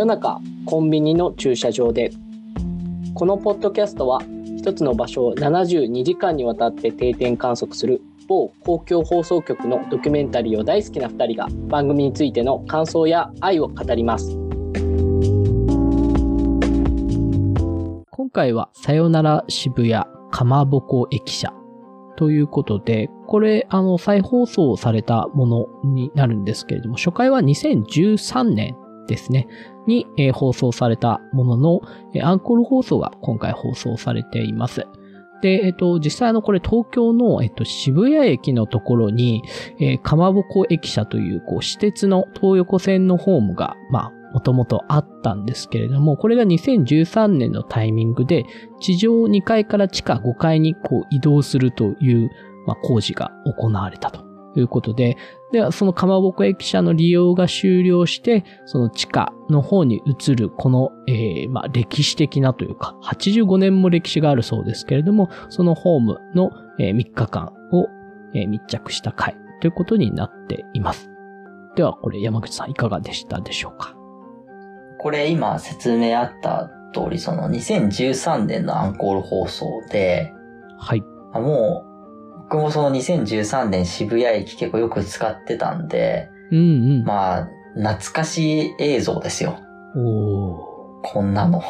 夜中コンビニの駐車場で。このポッドキャストは一つの場所を72時間にわたって定点観測する某公共放送局のドキュメンタリーを大好きな2人が番組についての感想や愛を語ります。今回はさよなら渋谷かまぼこ駅舎。ということで、これ、あの、再放送されたものになるんですけれども、初回は2013年ですね、に、えー、放送されたものの、えー、アンコール放送が今回放送されています。で、えっ、と、実際の、これ東京の、えっと、渋谷駅のところに、えー、かまぼこ駅舎という、こう、私鉄の東横線のホームが、まあ、もともとあったんですけれども、これが2013年のタイミングで、地上2階から地下5階にこう移動するという、まあ、工事が行われたということで、ではそのかまぼこ駅舎の利用が終了して、その地下の方に移るこの、えー、まあ、歴史的なというか、85年も歴史があるそうですけれども、そのホームの、えー、3日間を、えー、密着した回ということになっています。では、これ山口さんいかがでしたでしょうか？これ今説明あった通り、その2013年のアンコール放送で、はい。もう、僕もその2013年渋谷駅結構よく使ってたんで、うんうん。まあ、懐かしい映像ですよ。おこんなの。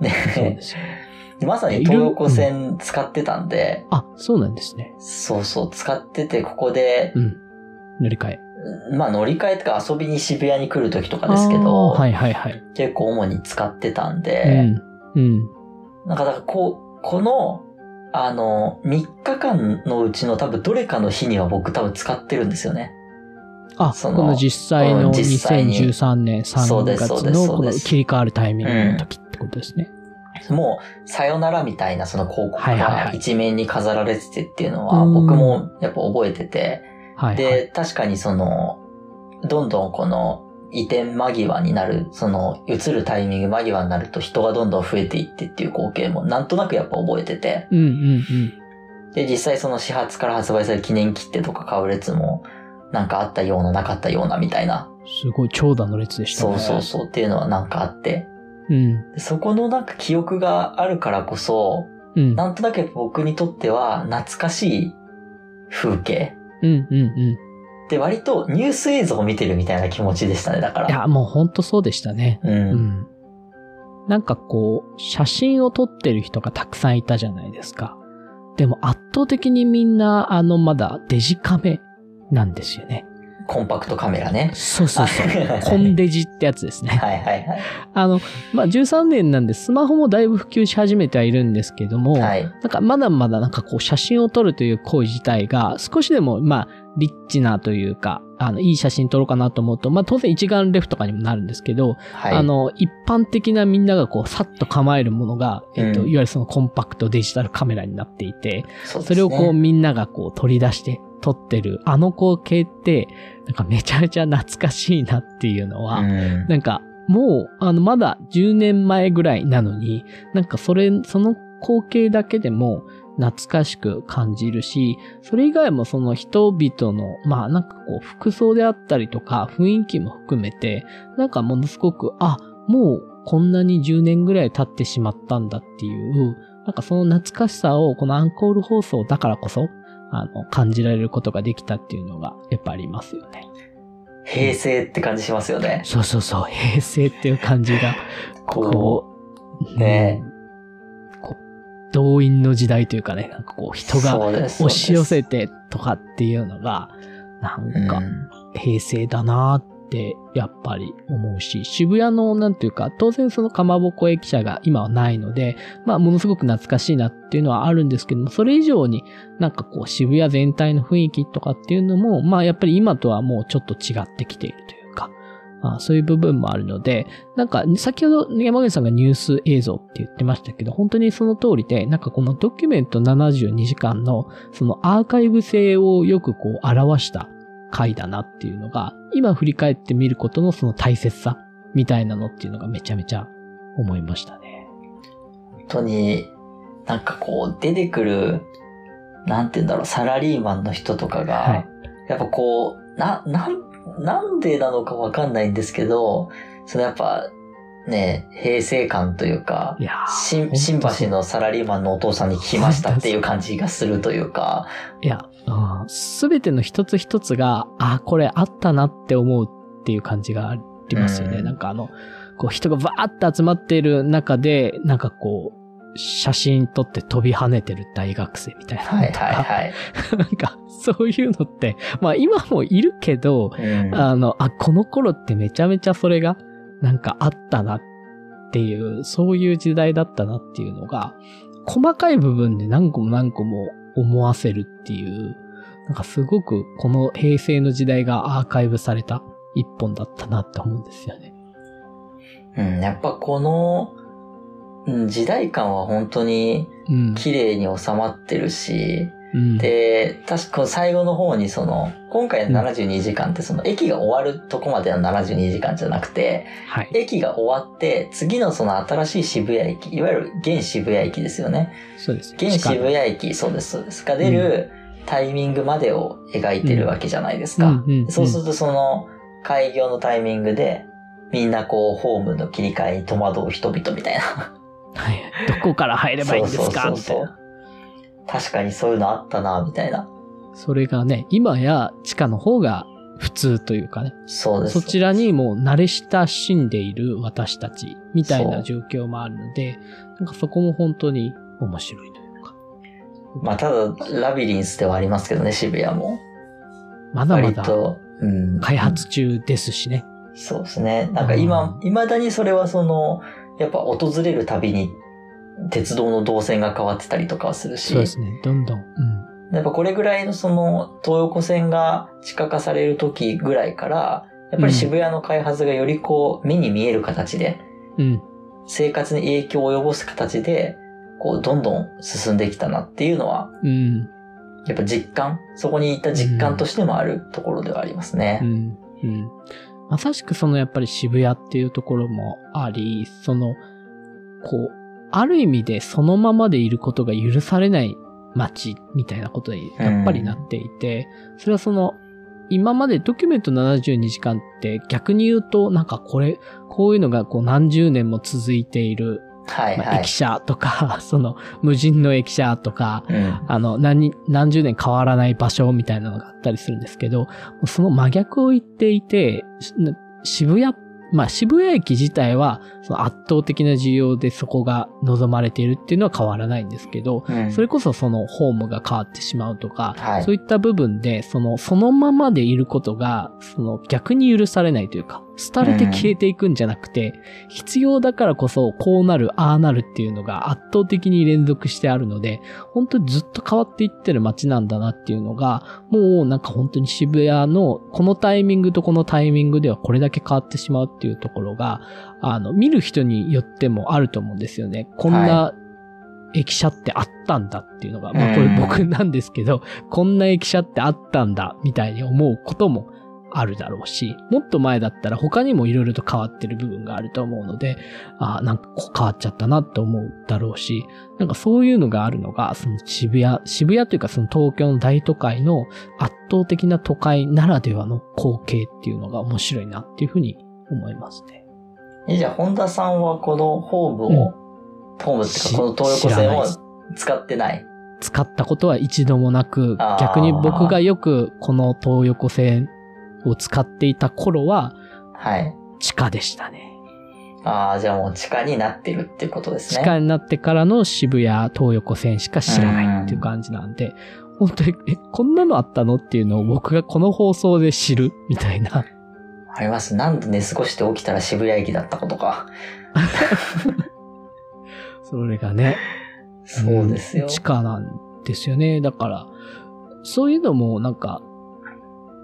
ね。そうですよまさに東横線使ってたんで、うん、あ、そうなんですね。そうそう、使ってて、ここで、うん。乗り換え。まあ乗り換えとか遊びに渋谷に来る時とかですけど、はいはいはい。結構主に使ってたんで、うん。うん。なんかだからこう、この、あの、3日間のうちの多分どれかの日には僕多分使ってるんですよね。あ、そのこの実際の2013年3月のこの切り替わるタイミングの時ってことですね。うん、もう、さよならみたいなその広告が一面に飾られててっていうのは僕もやっぱ覚えてて、はいはい、で、確かにその、どんどんこの移転間際になる、その移るタイミング間際になると人がどんどん増えていってっていう光景もなんとなくやっぱ覚えてて。うんうんうん。で、実際その始発から発売される記念切手とか買う列もなんかあったようななかったようなみたいな。すごい長蛇の列でしたね。そうそうそうっていうのはなんかあって。うん。そこのなんか記憶があるからこそ、うん、なんとなく僕にとっては懐かしい風景。うんうんうん。で、割とニュース映像を見てるみたいな気持ちでしたね、だから。いや、もうほんとそうでしたね。うん。うん、なんかこう、写真を撮ってる人がたくさんいたじゃないですか。でも圧倒的にみんな、あの、まだデジカメなんですよね。コンパクトカメラね。そうそうそう。コンデジってやつですね。はいはいはい。あの、まあ、13年なんでスマホもだいぶ普及し始めてはいるんですけども、はい、なんかまだまだなんかこう写真を撮るという行為自体が少しでも、まあ、リッチなというか、あの、いい写真撮ろうかなと思うと、まあ、当然一眼レフとかにもなるんですけど、はい、あの、一般的なみんながこう、さっと構えるものが、えっと、うん、いわゆるそのコンパクトデジタルカメラになっていて、そ、ね,、れをこう、みんながこう、取り出して撮ってる、あの光景って、なんかめちゃめちゃ懐かしいなっていうのは、うん、なんか、もう、あの、まだ10年前ぐらいなのに、なんかそれ、その光景だけでも、懐かしく感じるし、それ以外もその人々の、まあなんかこう服装であったりとか雰囲気も含めて、なんかものすごく、あ、もうこんなに10年ぐらい経ってしまったんだっていう、なんかその懐かしさをこのアンコール放送だからこそ、あの、感じられることができたっていうのがやっぱありますよね。平成って感じしますよね。そうそうそう、平成っていう感じが、こう、ね動員の時代というかね、なんかこう人が押し寄せてとかっていうのが、なんか平成だなってやっぱり思うし、渋谷のなんていうか、当然そのかまぼこ駅舎が今はないので、まあものすごく懐かしいなっていうのはあるんですけども、それ以上になんかこう渋谷全体の雰囲気とかっていうのも、まあやっぱり今とはもうちょっと違ってきているというあそういう部分もあるので、なんか、先ほど山口さんがニュース映像って言ってましたけど、本当にその通りで、なんかこのドキュメント72時間の、そのアーカイブ性をよくこう表した回だなっていうのが、今振り返ってみることのその大切さみたいなのっていうのがめちゃめちゃ思いましたね。本当に、なんかこう出てくる、なんて言うんだろう、サラリーマンの人とかが、はい、やっぱこう、な、なんなんでなのかわかんないんですけど、そのやっぱ、ね、平成感というか、いや新新橋のサラリーマンのお父さんに聞きましたっていう感じがするというか。いや、す、べ、ての一つ一つが、あ、これあったなって思うっていう感じがありますよね。うん、なんかあの、こう人がバーって集まっている中で、なんかこう、写真撮って飛び跳ねてる大学生みたいな。はいはいはい。なんか、そういうのって、まあ今もいるけど、うん、あの、あ、この頃ってめちゃめちゃそれが、なんかあったなっていう、そういう時代だったなっていうのが、細かい部分で何個も何個も思わせるっていう、なんかすごくこの平成の時代がアーカイブされた一本だったなって思うんですよね。うん、やっぱこの、うん、時代感は本当に綺麗に収まってるし、うん、で、確か最後の方にその、今回の72時間ってその駅が終わるとこまでの72時間じゃなくて、はい、駅が終わって次のその新しい渋谷駅、いわゆる現渋谷駅ですよね。そうです。現渋谷駅、そうです、そうです。が出るタイミングまでを描いてるわけじゃないですか。そうするとその開業のタイミングでみんなこうホームの切り替えに戸惑う人々みたいな。はい。どこから入ればいいんですか？そうそうそうそう確かにそういうのあったな、みたいな。それがね、今や地下の方が普通というかね。そうです。そちらにもう慣れ親しんでいる私たちみたいな状況もあるので、なんかそこも本当に面白いというか。まあただ、ラビリンスではありますけどね、渋谷も。まだまだ、開発中ですしね。そうですね。なんか今、未だにそれはその、やっぱ訪れるたびに鉄道の動線が変わってたりとかはするし。そうですね。どんどん。うん。やっぱこれぐらいのその、東横線が地下化される時ぐらいから、やっぱり渋谷の開発がよりこう、目に見える形で、うん。生活に影響を及ぼす形で、こう、どんどん進んできたなっていうのは、うん。やっぱ実感そこにいた実感としてもあるところではありますね。うん。うん。まさしくそのやっぱり渋谷っていうところもあり、その、こう、ある意味でそのままでいることが許されない街みたいなことにやっぱりなっていて、それはその、今までドキュメント72時間って逆に言うとなんかこれ、こういうのがこう何十年も続いているはいはい。まあ、駅舎とか、その無人の駅舎とか、うん、あの何、何十年変わらない場所みたいなのがあったりするんですけど、その真逆を言っていて、渋谷っまあ渋谷駅自体はその圧倒的な需要でそこが望まれているっていうのは変わらないんですけど、うん、それこそそのホームが変わってしまうとか、はい、そういった部分で、その、そのままでいることが、その逆に許されないというか、廃れて消えていくんじゃなくて、うん、必要だからこそこうなる、ああなるっていうのが圧倒的に連続してあるので、本当にずっと変わっていってる街なんだなっていうのが、もうなんか本当に渋谷のこのタイミングとこのタイミングではこれだけ変わってしまうっていうところが、あの、見る人によってもあると思うんですよね。こんな駅舎ってあったんだっていうのが、はい、まあこれ僕なんですけど、こんな駅舎ってあったんだみたいに思うこともあるだろうし、もっと前だったら他にも色々と変わってる部分があると思うので、ああ、なんか変わっちゃったなって思うだろうし、なんかそういうのがあるのが、その渋谷、渋谷というかその東京の大都会の圧倒的な都会ならではの光景っていうのが面白いなっていうふうに思いますね。え、じゃあ本田さんはこのホームを、うん、ホームっていうかこの東横線を使ってない？使ったことは一度もなく、逆に僕がよくこの東横線を使っていた頃は、はい。地下でしたね。ああ、じゃあもう地下になってるってことですね。地下になってからの渋谷東横線しか知らないっていう感じなんで、本当に、え、こんなのあったのっていうのを僕がこの放送で知るみたいな。あります。なんで寝過ごして起きたら渋谷駅だったことか。それがね。そうですよ、地下なんですよね。だから、そういうのもなんか、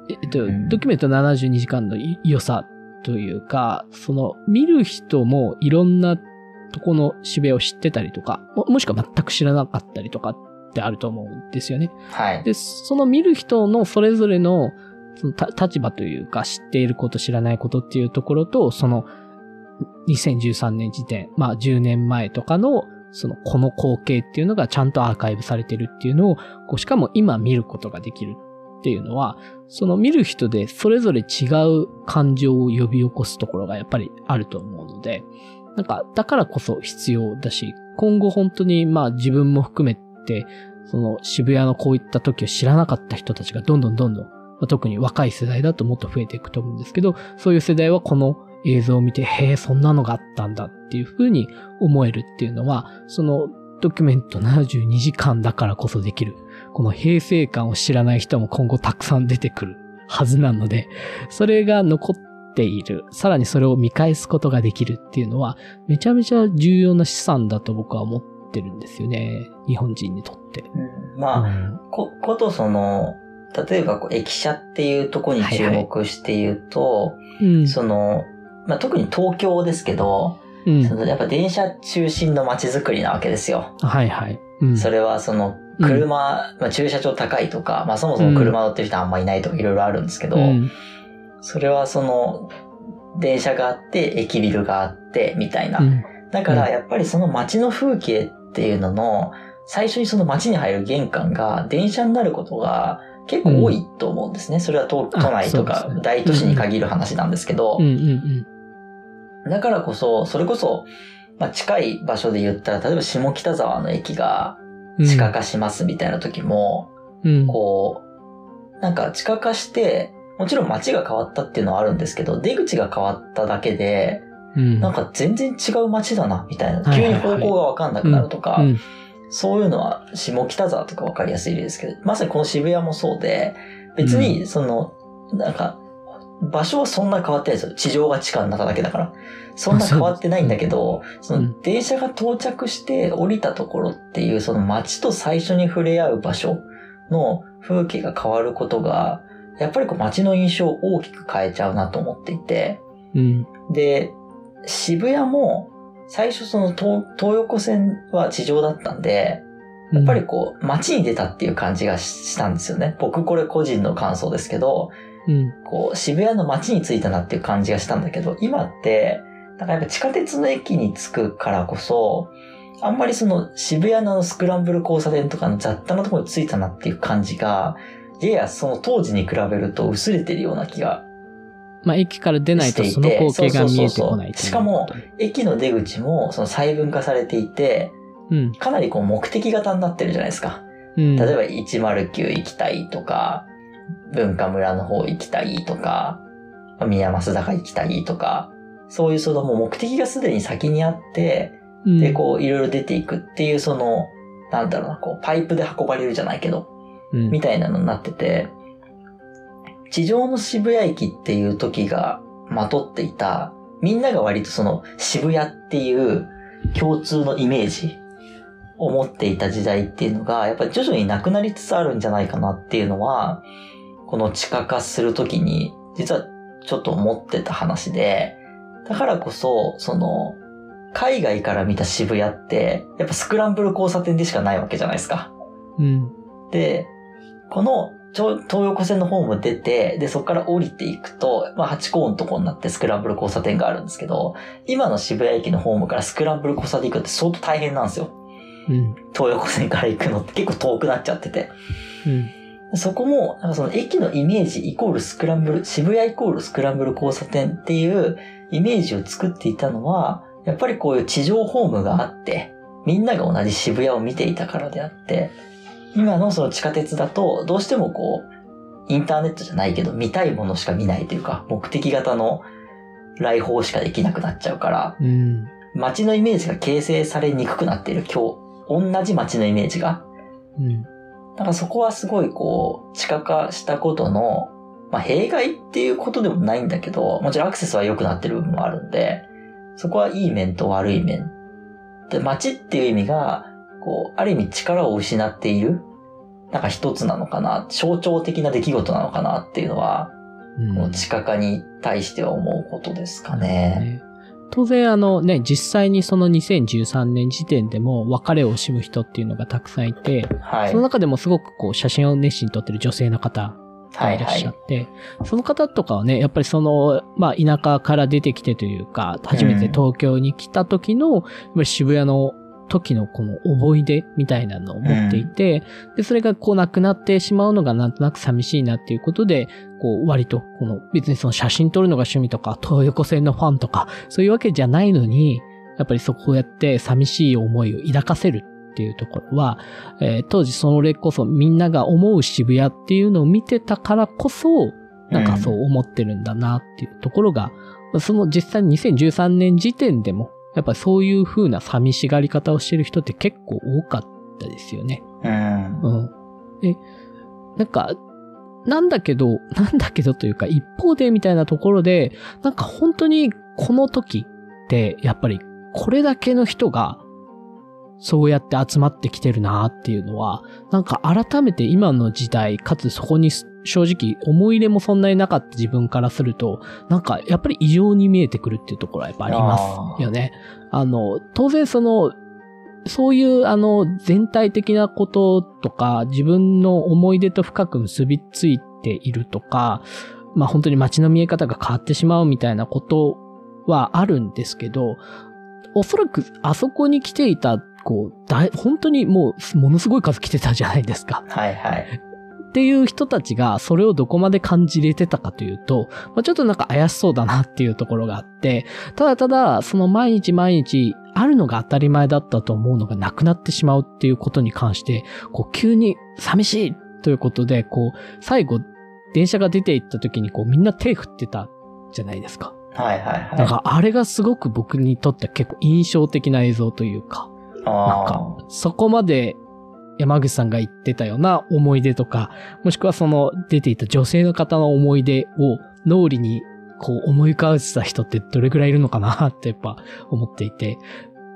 えっと、ドキュメント72時間の良さというか、その、見る人もいろんなとこの渋谷を知ってたりとか、ももしくは全く知らなかったりとかってあると思うんですよね。はい。で、その見る人のそれぞれの、その立場というか、知っていること、知らないことっていうところと、その、2013年時点、まあ10年前とかの、その、この光景っていうのがちゃんとアーカイブされてるっていうのを、こうしかも今見ることができるっていうのは、その見る人でそれぞれ違う感情を呼び起こすところがやっぱりあると思うので、なんか、だからこそ必要だし、今後本当にまあ自分も含めて、その渋谷のこういった時を知らなかった人たちがどんどんどんどん、まあ、特に若い世代だともっと増えていくと思うんですけど、そういう世代はこの映像を見て、へえ、そんなのがあったんだっていう風に思えるっていうのは、そのドキュメント72時間だからこそできる、この平成感を知らない人も今後たくさん出てくるはずなので、それが残っている、さらにそれを見返すことができるっていうのは、めちゃめちゃ重要な資産だと僕は思ってるんですよね。日本人にとって。うん、まあ、うん、こ、ことその、例えばこう駅舎っていうとこに注目して言うと、はいはいその、まあ、特に東京ですけど、うん、そのやっぱ電車中心の街づくりなわけですよ。はいはい。うん、それはその車、うん、まあ、駐車場高いとか、まあそもそも車乗ってる人あんまいないとかいろいろあるんですけど、それはその電車があって、駅ビルがあって、みたいな。だからやっぱりその街の風景っていうのの、最初にその街に入る玄関が電車になることが結構多いと思うんですね。それは都都内とか大都市に限る話なんですけど、だからこそ、それこそ、まあ、近い場所で言ったら、例えば下北沢の駅が地下化しますみたいな時も、うん、こう、なんか地下化して、もちろん街が変わったっていうのはあるんですけど、出口が変わっただけで、うん、なんか全然違う街だな、みたいな。急に方向がわかんなくなるとか、そういうのは下北沢とかわかりやすいですけど、まさにこの渋谷もそうで、別にその、なんか場所はそんな変わってないですよ。地上が地下になっただけだから。そんな変わってないんだけど、その電車が到着して降りたところっていう、その街と最初に触れ合う場所の風景が変わることが、やっぱりこう街の印象を大きく変えちゃうなと思っていて、うん、で、渋谷も最初その東横線は地上だったんで、やっぱりこう街に出たっていう感じがしたんですよね。僕これ個人の感想ですけど、うん、こう、渋谷の街に着いたなっていう感じがしたんだけど、今って、なんかやっぱ地下鉄の駅に着くからこそ、あんまりその渋谷のスクランブル交差点とかの雑多なところに着いたなっていう感じが、ややその当時に比べると薄れてるような気がまあ、駅から出ないとその光景が見えてこないしかも、駅の出口もその細分化されていて、うん、かなりこう目的型になってるじゃないですか。うん、例えば109行きたいとか、文化村の方行きたいとか、宮益坂行きたいとか、そういうそのもう目的がすでに先にあって、うん、で、こういろいろ出ていくっていうその、なんだろうな、こうパイプで運ばれるじゃないけど、うん、みたいなのになってて、地上の渋谷駅っていう時がまとっていた、みんなが割とその渋谷っていう共通のイメージを持っていた時代っていうのが、やっぱり徐々になくなりつつあるんじゃないかなっていうのは、この地下化するときに、実はちょっと思ってた話で、だからこそ、その、海外から見た渋谷って、やっぱスクランブル交差点でしかないわけじゃないですか。うん。で、この東横線の方も出て、で、そこから降りていくと、まあ、8コーンのとこになってスクランブル交差点があるんですけど、今の渋谷駅のホームからスクランブル交差点行くって相当大変なんですよ。うん。東横線から行くのって結構遠くなっちゃってて。うん。そこも、なんかその駅のイメージイコールスクランブル、渋谷イコールスクランブル交差点っていうイメージを作っていたのは、やっぱりこういう地上ホームがあって、みんなが同じ渋谷を見ていたからであって、今のその地下鉄だと、どうしてもこう、インターネットじゃないけど、見たいものしか見ないというか、目的型の来訪しかできなくなっちゃうから、うん、街のイメージが形成されにくくなっている。今日、同じ街のイメージが。うん、だからそこはすごいこう、地下化したことの、まあ弊害っていうことでもないんだけど、もちろんアクセスは良くなってる部分もあるんで、そこはいい面と悪い面。で、街っていう意味が、こう、ある意味力を失っている、なんか一つなのかな、象徴的な出来事なのかなっていうのは、うん、地下化に対しては思うことですかね。当然あのね、実際にその2013年時点でも別れを惜しむ人っていうのがたくさんいて、はい、その中でもすごくこう写真を熱心に撮ってる女性の方がいらっしゃって、はいはい、その方とかはね、やっぱりその、まあ田舎から出てきてというか、初めて東京に来た時の、うん、渋谷の時のこの思い出みたいなのを持っていて、うん、で、それがこうなくなってしまうのがなんとなく寂しいなっていうことで、こう割とこの別にその写真撮るのが趣味とか、東横線のファンとか、そういうわけじゃないのに、やっぱりそこをやって寂しい思いを抱かせるっていうところは、えー、当時それこそみんなが思う渋谷っていうのを見てたからこそ、なんかそう思ってるんだなっていうところが、うん、その実際2013年時点でも、やっぱそういう風な寂しがり方をしてる人って結構多かったですよね。うん。うん。で、なんか、なんだけど、なんだけどというか一方でみたいなところで、なんか本当にこの時ってやっぱりこれだけの人がそうやって集まってきてるなっていうのは、なんか改めて今の時代、かつそこに正直思い入れもそんなになかった自分からすると、なんかやっぱり異常に見えてくるっていうところはやっぱありますよね。あの、当然その、そういうあの全体的なこととか自分の思い出と深く結びついているとか、まあ本当に街の見え方が変わってしまうみたいなことはあるんですけど、おそらくあそこに来ていた、こう、だ本当にもうものすごい数来てたじゃないですか。はいはい。っていう人たちがそれをどこまで感じれてたかというと、まあ、ちょっとなんか怪しそうだなっていうところがあって、ただただその毎日毎日あるのが当たり前だったと思うのがなくなってしまうっていうことに関して、こう急に寂しいということで、こう最後電車が出て行った時にこうみんな手振ってたじゃないですか。はいはいはい。なんかあれがすごく僕にとって結構印象的な映像というか、なんかそこまで山口さんが言ってたような思い出とか、もしくはその出ていた女性の方の思い出を脳裏にこう思い浮かべてた人ってどれくらいいるのかなってやっぱ思っていて。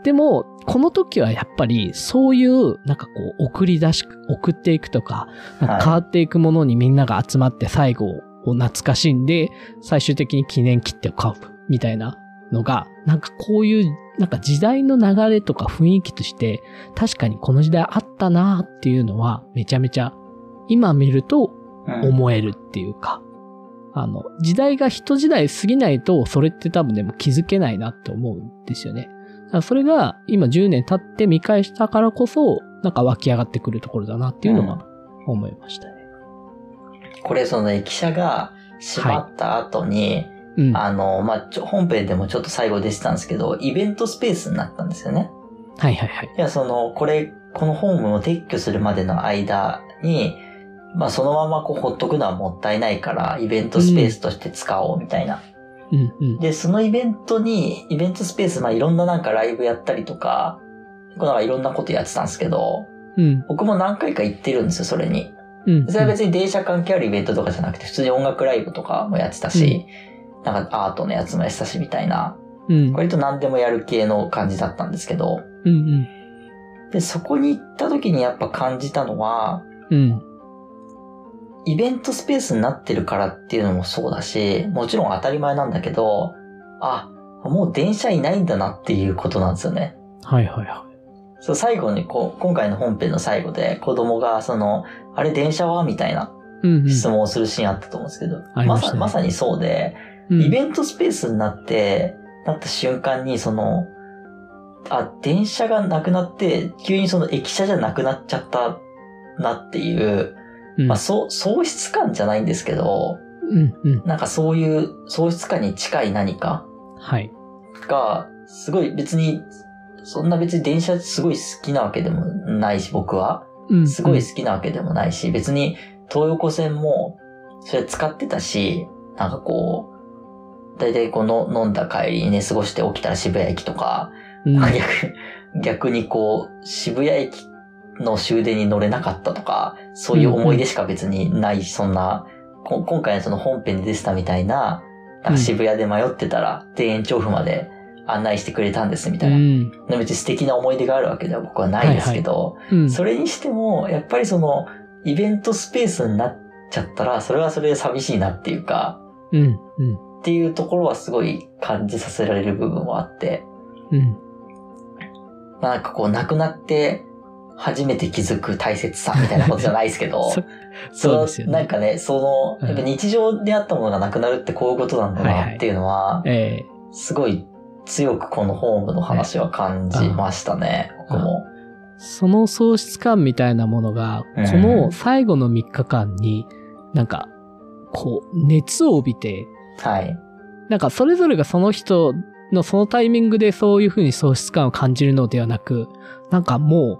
でも、この時はやっぱりそういうなんかこう送り出し、送っていくとか、か変わっていくものにみんなが集まって最後を懐かしんで、最終的に記念切手を買うみたいなのが、なんかこういうなんか時代の流れとか雰囲気として、確かにこの時代あったなっていうのは、めちゃめちゃ、今見ると思えるっていうか、うん、あの、時代が一時代過ぎないと、それって多分でも気づけないなって思うんですよね。それが今10年経って見返したからこそ、なんか湧き上がってくるところだなっていうのは思いましたね。うん、これその駅舎が閉まった後に、はいうん、あの、まあ、本編でもちょっと最後出てたんですけど、イベントスペースになったんですよね。はいはいはい。いや、その、これ、このホームを撤去するまでの間に、まあ、そのままこうほっとくのはもったいないから、イベントスペースとして使おうみたいな。うんうん、で、そのイベントに、イベントスペース、まあ、いろんななんかライブやったりとか、こうなんかいろんなことやってたんですけど、うん、僕も何回か行ってるんですよ、それに。うん、それは別に電車関係あるイベントとかじゃなくて、普通に音楽ライブとかもやってたし、なんかアートのやつもやってたしみたいな、うん、割と何でもやる系の感じだったんですけど、うんうん、で、そこに行った時にやっぱ感じたのは、うん、イベントスペースになってるからっていうのもそうだし、もちろん当たり前なんだけど、あ、もう電車いないんだなっていうことなんですよね。はいはいはい。そう、最後にこう、今回の本編の最後で子供がその、あれ電車は？みたいな質問をするシーンあったと思うんですけど、うんうん、まさまさにそうで、イベントスペースになって、なった瞬間に、その、あ、電車がなくなって、急にその駅舎じゃなくなっちゃったなっていう、うん、まあ、そう、喪失感じゃないんですけど、うんうん、なんかそういう喪失感に近い何かはい。が、すごい別に、そんな別に電車すごい好きなわけでもないし、僕は。すごい好きなわけでもないし、別に東横線もそれ使ってたし、なんかこう、大体この飲んだ帰りに寝過ごして起きたら渋谷駅とか、うん、逆逆にこう、渋谷駅の終電に乗れなかったとか、そういう思い出しか別にない、そんな、今回のその本編で出てたみたいな、なんか渋谷で迷ってたら、田園調布まで案内してくれたんですみたいな。うん、別に素敵な思い出があるわけでは僕はないですけど、はいはい。うん、それにしても、やっぱりその、イベントスペースになっちゃったら、それはそれで寂しいなっていうか、うん、うん。っていうところはすごい感じさせられる部分はあって。うん。まあなんかこう、亡くなって初めて気づく大切さみたいなことじゃないですけど、そうですよね。なんかね、その、やっぱ日常であったものがなくなるってこういうことなんだなっていうのは、すごい強くこのホームの話は感じましたね、僕も。その喪失感みたいなものが、この最後の3日間に、なんか、こう、熱を帯びて、はい。なんかそれぞれがその人のそのタイミングでそういうふうに喪失感を感じるのではなく、なんかも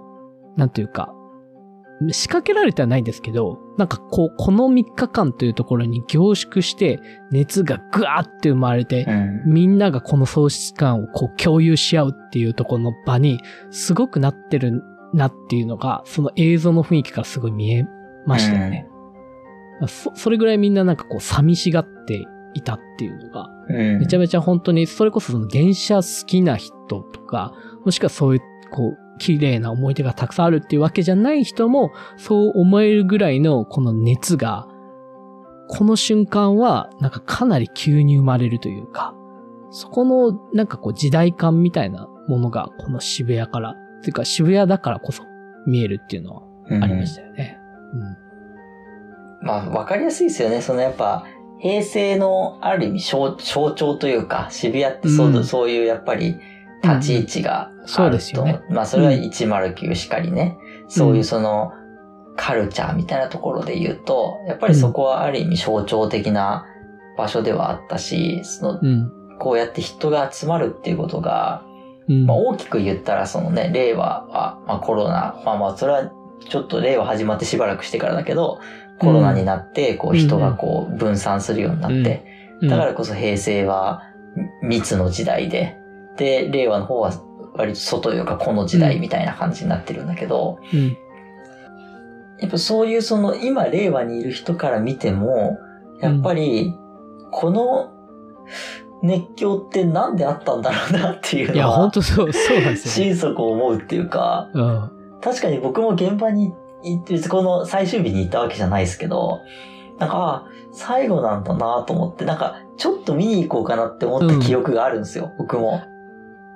う、なんていうか、仕掛けられてはないんですけど、なんかこう、この3日間というところに凝縮して、熱がぐわーって生まれて、うん、みんながこの喪失感をこう共有し合うっていうところの場に、すごくなってるなっていうのが、その映像の雰囲気からすごい見えましたよね。うん、そそれぐらいみんななんかこう寂しがっていたっていうのが、めちゃめちゃ本当に、それこそその電車好きな人とか、もしくはそういう、こう、綺麗な思い出がたくさんあるっていうわけじゃない人も、そう思えるぐらいのこの熱が、この瞬間は、なんかかなり急に生まれるというか、そこの、なんかこう時代感みたいなものが、この渋谷から、というか渋谷だからこそ見えるっていうのはありましたよね。うん。うん、まあ、わかりやすいですよね。そのやっぱ、平成のある意味象徴というか、渋谷ってそう,、そういうやっぱり立ち位置があると。うん、そうですよね。まあそれは109しかりね。うん、そういうそのカルチャーみたいなところで言うと、やっぱりそこはある意味象徴的な場所ではあったし、その、こうやって人が集まるっていうことが、まあ、大きく言ったらそのね、令和は、まあ、コロナ、まあまあそれはちょっと令和始まってしばらくしてからだけど、コロナになって、こう人がこう分散するようになって、だからこそ平成は密の時代で、で、令和の方は割と外というかこの時代みたいな感じになってるんだけど、やっぱそういうその今令和にいる人から見ても、やっぱりこの熱狂ってなんであったんだろうなっていうのは。いや、本当そう、そうなんですよ、ね。心底思うっていうか、うん、確かに僕も現場に別にこの最終日に行ったわけじゃないですけど、なんか、最後なんだなと思って、なんか、ちょっと見に行こうかなって思った記憶があるんですよ、うん、僕も。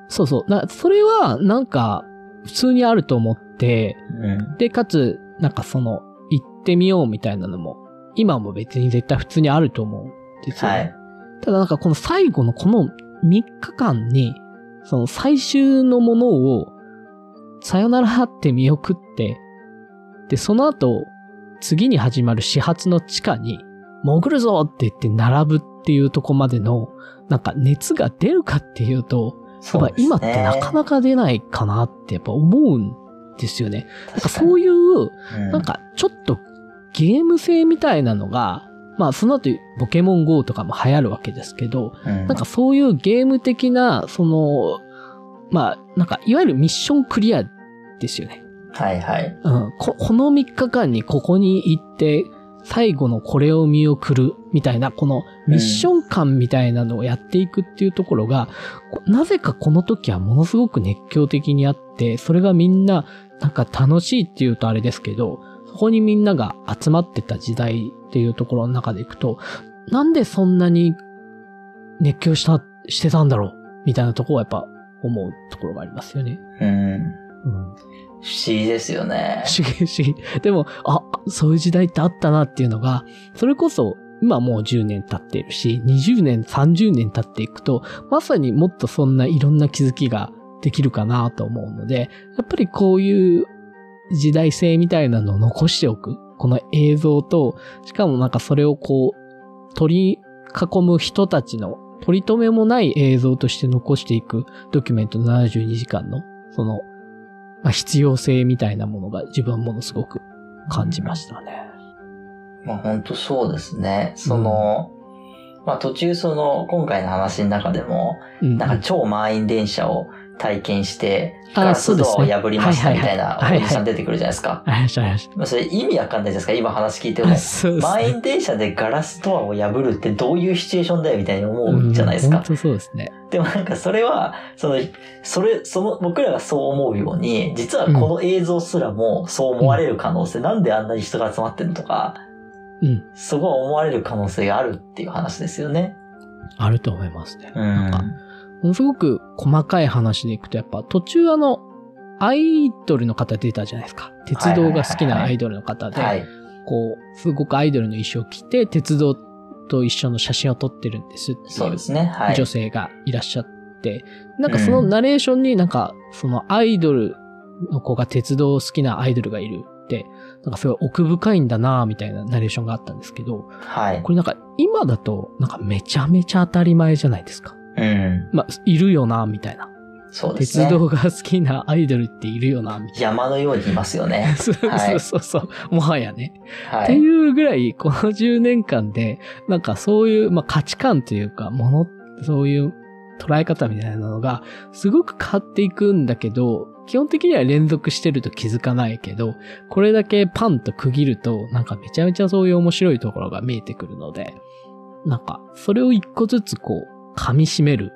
そうそう。な、それは、なんか、普通にあると思って、うん、で、かつ、なんかその、行ってみようみたいなのも、今も別に絶対普通にあると思うんですよね。はい、ただなんかこの最後のこの3日間に、その最終のものを、さよならって見送って、で、その後、次に始まる始発の地下に、潜るぞって言って並ぶっていうとこまでの、なんか熱が出るかっていうと、やっぱ今ってなかなか出ないかなってやっぱ思うんですよね。なんかそういう、なんかちょっとゲーム性みたいなのが、まあその後ポケモン GO とかも流行るわけですけど、うん、なんかそういうゲーム的な、その、まあなんかいわゆるミッションクリアですよね。はいはい。うん。こ、この3日間にここに行って、最後のこれを見送るみたいな、このミッション感みたいなのをやっていくっていうところが、うん、なぜかこの時はものすごく熱狂的にあって、それがみんな、なんか楽しいっていうとあれですけど、そこにみんなが集まってた時代っていうところの中でいくと、なんでそんなに熱狂した、してたんだろうみたいなところはやっぱ思うところがありますよね。うん。不思議ですよね。不思議、不思議。でも、あ、そういう時代ってあったなっていうのが、それこそ、今もう10年経っているし、20年、30年経っていくと、まさにもっとそんないろんな気づきができるかなと思うので、やっぱりこういう時代性みたいなのを残しておく。この映像と、しかもなんかそれをこう、取り囲む人たちの取り留めもない映像として残していくドキュメント72時間の、そのまあ、必要性みたいなものが自分はものすごく感じましたね。まあ本当そうですね。その、うん、まあ途中その今回の話の中でも、うん、なんか超満員電車を体験して、ガラスドアを破りましたみたいなおじさん出てくるじゃないですか。まあそれ意味わかんないじゃないですか、今話聞いても。満員電車でガラスドアを破るってどういうシチュエーションだよみたいに思うじゃないですか。本当そうですね。でもなんかそれは、その、それ、その、僕らがそう思うように、実はこの映像すらもそう思われる可能性、うん、なんであんなに人が集まってるのとか、うん。すごい思われる可能性があるっていう話ですよね。あると思いますね。うん。なんかものすごく細かい話でいくと、やっぱ途中あの、アイドルの方出たじゃないですか。鉄道が好きなアイドルの方で、こう、すごくアイドルの衣装を着て、鉄道と一緒の写真を撮ってるんですそうですね。はい。女性がいらっしゃって、なんかそのナレーションになんか、そのアイドルの子が鉄道好きなアイドルがいるって、なんかすごい奥深いんだなみたいなナレーションがあったんですけど、はい。これなんか今だと、なんかめちゃめちゃ当たり前じゃないですか。うん。まあ、いるよなみたいな。そうですね。鉄道が好きなアイドルっているよな、みたいな。山のようにいますよね。そうそうそう、もはやね。はい。っていうぐらい、この10年間で、なんかそういう、まあ価値観というか、もの、そういう捉え方みたいなのが、すごく変わっていくんだけど、基本的には連続してると気づかないけど、これだけパンと区切ると、なんかめちゃめちゃそういう面白いところが見えてくるので、なんか、それを一個ずつこう、噛み締める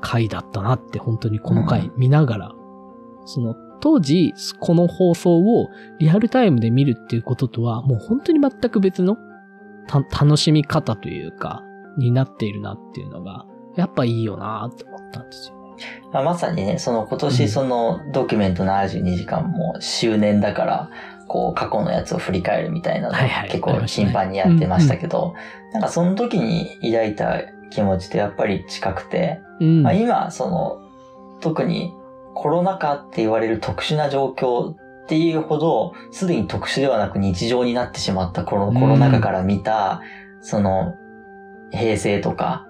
回だったなって本当にこの回見ながら、うん、その当時この放送をリアルタイムで見るっていうこととはもう本当に全く別の楽しみ方というか、になっているなっていうのが、やっぱいいよなって思ったんですよね。まさにね、その今年そのドキュメント72時間も周年だから、こう過去のやつを振り返るみたいなの結構頻繁にやってましたけど、なんかその時に抱いた気持ちとやっぱり近くて、うん、まあ、今、その、特にコロナ禍って言われる特殊な状況っていうほど、すでに特殊ではなく日常になってしまったこのコロナ禍から見た、うん、その、平成とか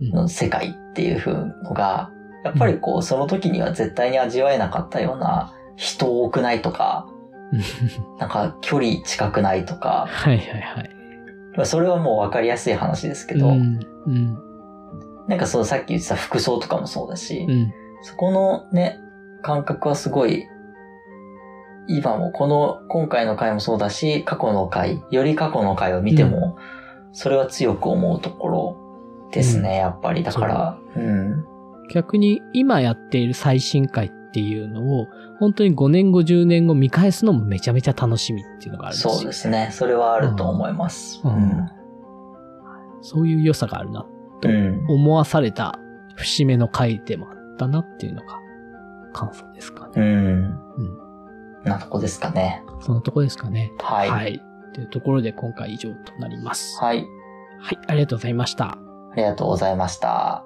の世界っていう風のが、やっぱりこう、その時には絶対に味わえなかったような人多くないとか、なんか距離近くないとか、はいはいはい。それはもう分かりやすい話ですけど、うん、うん、なんかそのさっき言ってた服装とかもそうだし、うん、そこのね、感覚はすごい、今もこの、今回の回もそうだし、過去の回、より過去の回を見ても、それは強く思うところですね、やっぱり。だから、うん。逆に今やっている最新回っていうのを、本当に5年後、10年後見返すのもめちゃめちゃ楽しみっていうのがあるんですよ。そうですね。それはあると思います。うん。うん、そういう良さがあるな、と思わされた節目の回でもあったなっていうのが感想ですかね。うん。うん。なとこですかね。そのとこですかね。はい。はい。というところで今回以上となります。はい。はい、ありがとうございました。ありがとうございました。